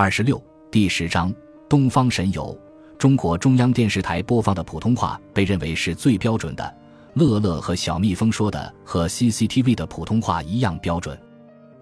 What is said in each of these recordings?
二十六第十章东方神游。中国中央电视台播放的普通话被认为是最标准的。乐乐和小蜜蜂说的和 CCTV 的普通话一样标准。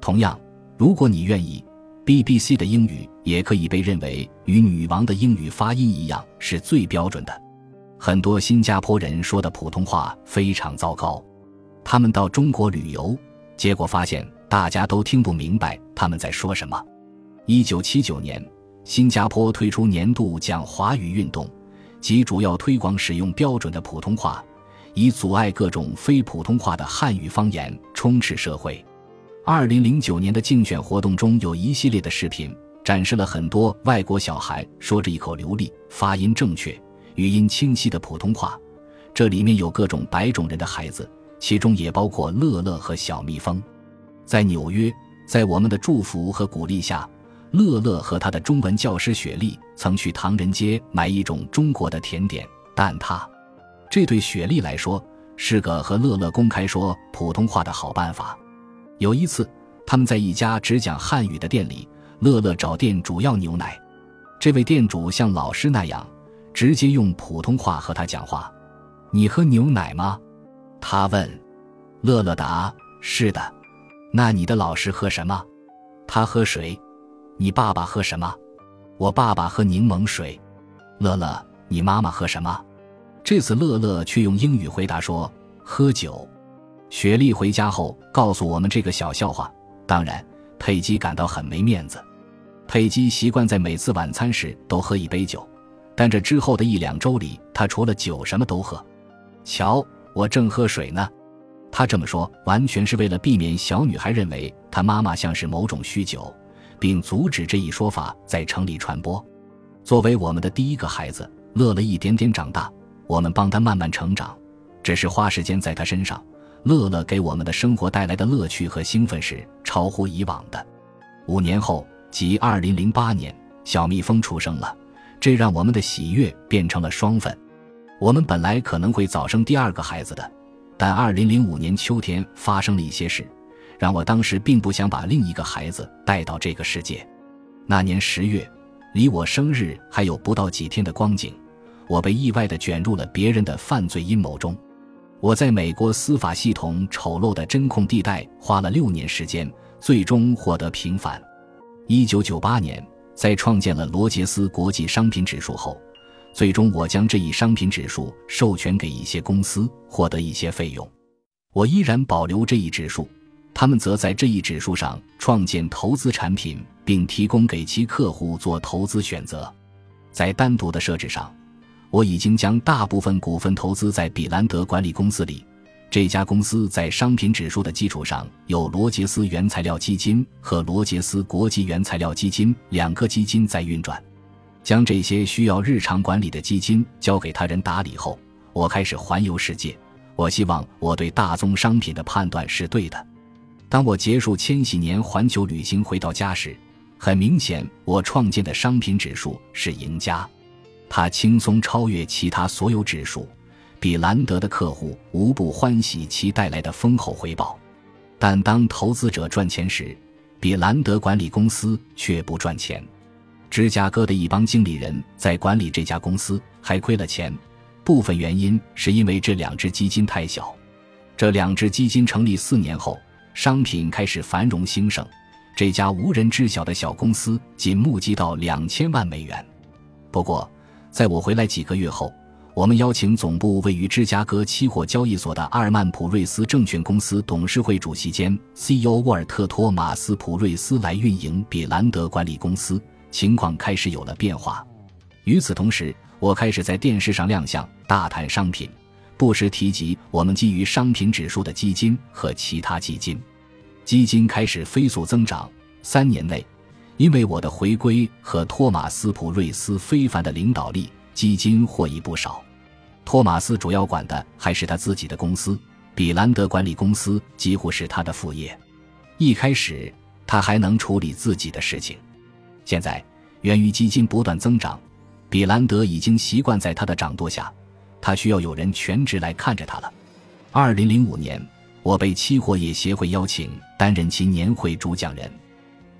同样，如果你愿意，BBC 的英语也可以被认为与女王的英语发音一样是最标准的。很多新加坡人说的普通话非常糟糕。他们到中国旅游，结果发现大家都听不明白他们在说什么。一九七九年。新加坡推出年度讲华语运动，即主要推广使用标准的普通话，以阻碍各种非普通话的汉语方言充斥社会。二零零九年的竞选活动中有一系列的视频，展示了很多外国小孩说着一口流利、发音正确、语音清晰的普通话。这里面有各种白种人的孩子，其中也包括乐乐和小蜜蜂。在纽约，在我们的祝福和鼓励下。乐乐和他的中文教师雪莉曾去唐人街买一种中国的甜点蛋挞，这对雪莉来说是个和乐乐公开说普通话的好办法。有一次，他们在一家只讲汉语的店里，乐乐找店主要牛奶，这位店主像老师那样直接用普通话和他讲话：“你喝牛奶吗？”他问。乐乐答：“是的。”那你的老师喝什么？他喝水。你爸爸喝什么？我爸爸喝柠檬水。乐乐，你妈妈喝什么？这次乐乐却用英语回答说：“喝酒。”雪莉回家后告诉我们这个小笑话。当然，佩姬感到很没面子。佩姬习惯在每次晚餐时都喝一杯酒，但这之后的一两周里，她除了酒什么都喝。瞧，我正喝水呢。她这么说，完全是为了避免小女孩认为她妈妈像是某种酗酒。并阻止这一说法在城里传播。作为我们的第一个孩子，乐乐一点点长大，我们帮他慢慢成长，只是花时间在他身上。乐乐给我们的生活带来的乐趣和兴奋是超乎以往的。五年后，即二零零八年，小蜜蜂出生了，这让我们的喜悦变成了双份。我们本来可能会早生第二个孩子的，但二零零五年秋天发生了一些事。让我当时并不想把另一个孩子带到这个世界。那年十月，离我生日还有不到几天的光景，我被意外地卷入了别人的犯罪阴谋中。我在美国司法系统丑陋的针控地带花了六年时间，最终获得平反。一九九八年，在创建了罗杰斯国际商品指数后，最终我将这一商品指数授权给一些公司，获得一些费用。我依然保留这一指数。他们则在这一指数上创建投资产品，并提供给其客户做投资选择。在单独的设置上，我已经将大部分股份投资在比兰德管理公司里。这家公司在商品指数的基础上，有罗杰斯原材料基金和罗杰斯国际原材料基金两个基金在运转。将这些需要日常管理的基金交给他人打理后，我开始环游世界。我希望我对大宗商品的判断是对的。当我结束千禧年环球旅行回到家时，很明显，我创建的商品指数是赢家，它轻松超越其他所有指数。比兰德的客户无不欢喜其带来的丰厚回报，但当投资者赚钱时，比兰德管理公司却不赚钱。芝加哥的一帮经理人在管理这家公司还亏了钱，部分原因是因为这两只基金太小。这两只基金成立四年后。商品开始繁荣兴盛，这家无人知晓的小公司仅募集到两千万美元。不过，在我回来几个月后，我们邀请总部位于芝加哥期货交易所的阿尔曼普瑞斯证券公司董事会主席兼 CEO 沃尔特·托马斯·普瑞斯来运营比兰德管理公司，情况开始有了变化。与此同时，我开始在电视上亮相，大谈商品。不时提及我们基于商品指数的基金和其他基金，基金开始飞速增长。三年内，因为我的回归和托马斯普瑞斯非凡的领导力，基金获益不少。托马斯主要管的还是他自己的公司，比兰德管理公司几乎是他的副业。一开始，他还能处理自己的事情。现在，源于基金不断增长，比兰德已经习惯在他的掌舵下。他需要有人全职来看着他了。二零零五年，我被期货业协会邀请担任其年会主讲人。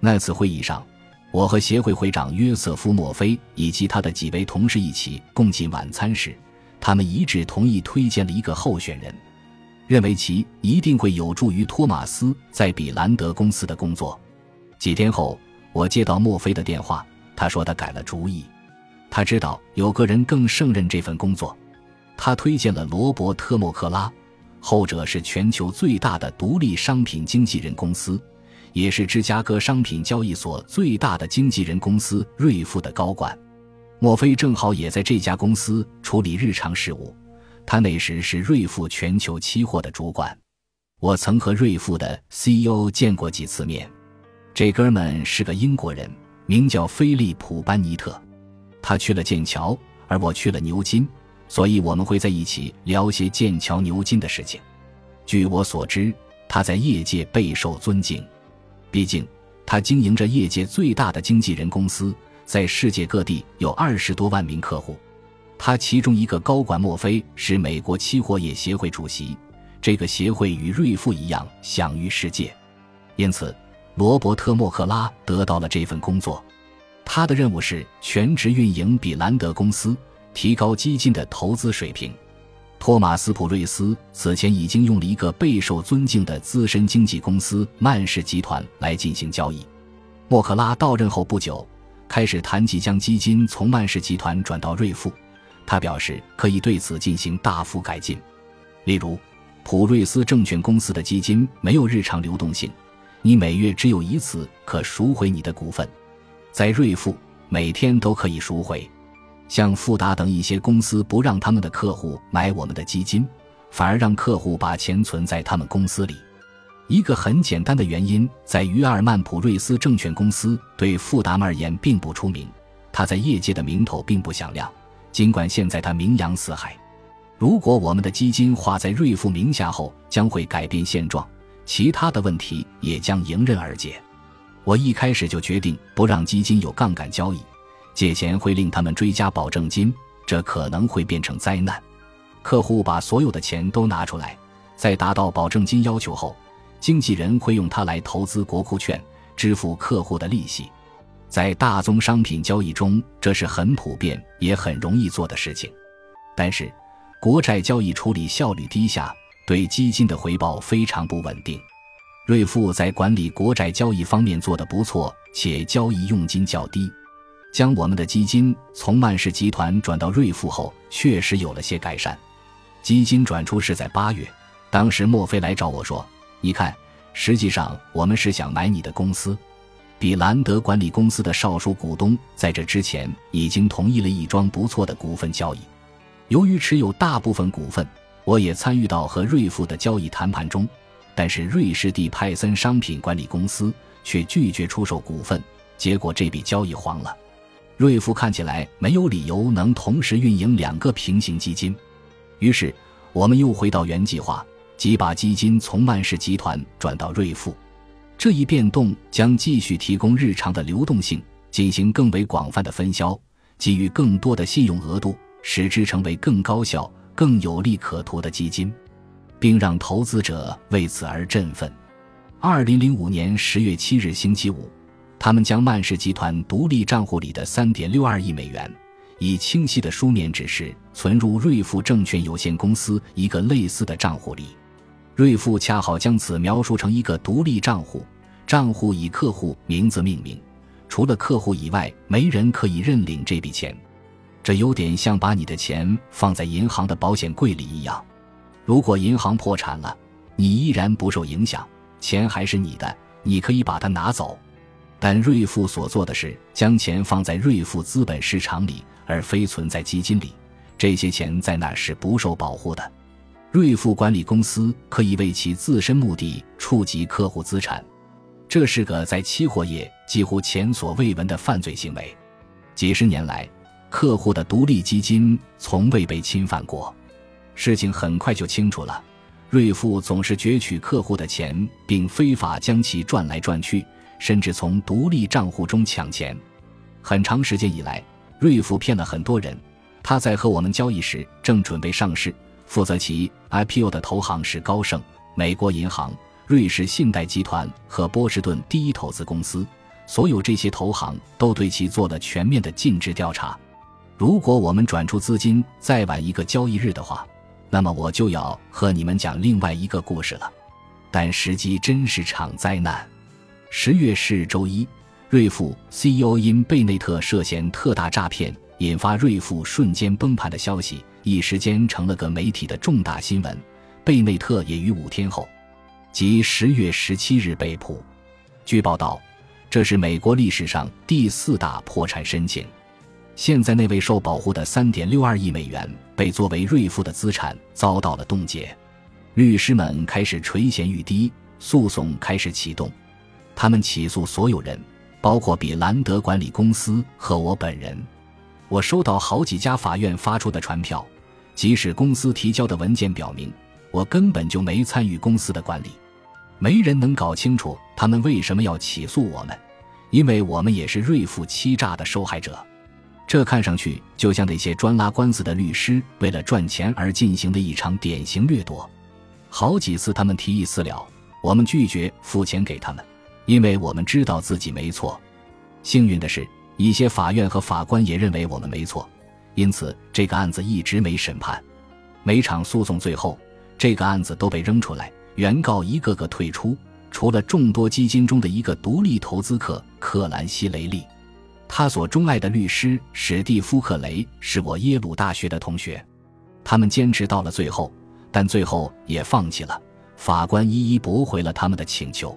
那次会议上，我和协会会长约瑟夫·墨菲以及他的几位同事一起共进晚餐时，他们一致同意推荐了一个候选人，认为其一定会有助于托马斯在比兰德公司的工作。几天后，我接到墨菲的电话，他说他改了主意，他知道有个人更胜任这份工作，他推荐了罗伯特·莫克拉，后者是全球最大的独立商品经纪人公司。也是芝加哥商品交易所最大的经纪人公司瑞富的高管，莫非正好也在这家公司处理日常事务。他那时是瑞富全球期货的主管。我曾和瑞富的 CEO 见过几次面。这哥们是个英国人，名叫菲利普·班尼特。他去了剑桥，而我去了牛津，所以我们会在一起聊些剑桥、牛津的事情。据我所知，他在业界备受尊敬。毕竟，他经营着业界最大的经纪人公司，在世界各地有二十多万名客户。他其中一个高管莫非是美国期货业协会主席，这个协会与瑞富一样享誉世界。因此，罗伯特·莫克拉得到了这份工作。他的任务是全职运营比兰德公司，提高基金的投资水平。托马斯·普瑞斯此前已经用了一个备受尊敬的资深经纪公司曼氏集团来进行交易。莫克拉到任后不久，开始谈及将基金从曼氏集团转到瑞富。他表示可以对此进行大幅改进，例如，普瑞斯证券公司的基金没有日常流动性，你每月只有一次可赎回你的股份，在瑞富每天都可以赎回。像富达等一些公司不让他们的客户买我们的基金，反而让客户把钱存在他们公司里。一个很简单的原因在于阿尔曼普瑞斯证券公司对富达而言并不出名，他在业界的名头并不响亮。尽管现在他名扬四海，如果我们的基金划在瑞富名下后，将会改变现状，其他的问题也将迎刃而解。我一开始就决定不让基金有杠杆交易。借钱会令他们追加保证金，这可能会变成灾难。客户把所有的钱都拿出来，在达到保证金要求后，经纪人会用它来投资国库券，支付客户的利息。在大宗商品交易中，这是很普遍也很容易做的事情。但是，国债交易处理效率低下，对基金的回报非常不稳定。瑞富在管理国债交易方面做得不错，且交易佣金较低。将我们的基金从曼氏集团转到瑞富后，确实有了些改善。基金转出是在八月，当时墨菲来找我说：“你看，实际上我们是想买你的公司。”比兰德管理公司的少数股东在这之前已经同意了一桩不错的股份交易。由于持有大部分股份，我也参与到和瑞富的交易谈判中，但是瑞士蒂派森商品管理公司却拒绝出售股份，结果这笔交易黄了。瑞富看起来没有理由能同时运营两个平行基金，于是我们又回到原计划，即把基金从曼氏集团转到瑞富。这一变动将继续提供日常的流动性，进行更为广泛的分销，给予更多的信用额度，使之成为更高效、更有利可图的基金，并让投资者为此而振奋。二零零五年十月七日星期五。他们将曼氏集团独立账户里的三点六二亿美元，以清晰的书面指示存入瑞富证券有限公司一个类似的账户里。瑞富恰好将此描述成一个独立账户，账户以客户名字命名，除了客户以外，没人可以认领这笔钱。这有点像把你的钱放在银行的保险柜里一样。如果银行破产了，你依然不受影响，钱还是你的，你可以把它拿走。但瑞富所做的是将钱放在瑞富资本市场里，而非存在基金里。这些钱在那是不受保护的。瑞富管理公司可以为其自身目的触及客户资产，这是个在期货业几乎前所未闻的犯罪行为。几十年来，客户的独立基金从未被侵犯过。事情很快就清楚了：瑞富总是攫取客户的钱，并非法将其转来转去。甚至从独立账户中抢钱。很长时间以来，瑞富骗了很多人。他在和我们交易时正准备上市，负责其 IPO 的投行是高盛、美国银行、瑞士信贷集团和波士顿第一投资公司。所有这些投行都对其做了全面的尽职调查。如果我们转出资金再晚一个交易日的话，那么我就要和你们讲另外一个故事了。但时机真是场灾难。十月十日周一，瑞富 CEO 因贝内特涉嫌特大诈骗，引发瑞富瞬间崩盘的消息，一时间成了个媒体的重大新闻。贝内特也于五天后。即十月十七日被捕。据报道，这是美国历史上第四大破产申请。现在那位受保护的三点六二亿美元被作为瑞富的资产遭到了冻结。律师们开始垂涎欲滴，诉讼开始启动。他们起诉所有人，包括比兰德管理公司和我本人。我收到好几家法院发出的传票，即使公司提交的文件表明。我根本就没参与公司的管理，没人能搞清楚他们为什么要起诉我们，因为我们也是瑞富欺诈的受害者。这看上去就像那些专拉官司的律师为了赚钱而进行的一场典型掠夺。好几次他们提议私了，我们拒绝付钱给他们，因为我们知道自己没错。幸运的是，一些法院和法官也认为我们没错，因此这个案子一直没审判。每场诉讼最后。这个案子都被扔出来，原告一个个退出，除了众多基金中的一个独立投资客克兰西雷利。他所钟爱的律师史蒂夫克雷是我耶鲁大学的同学。他们坚持到了最后，但最后也放弃了。法官一一驳回了他们的请求。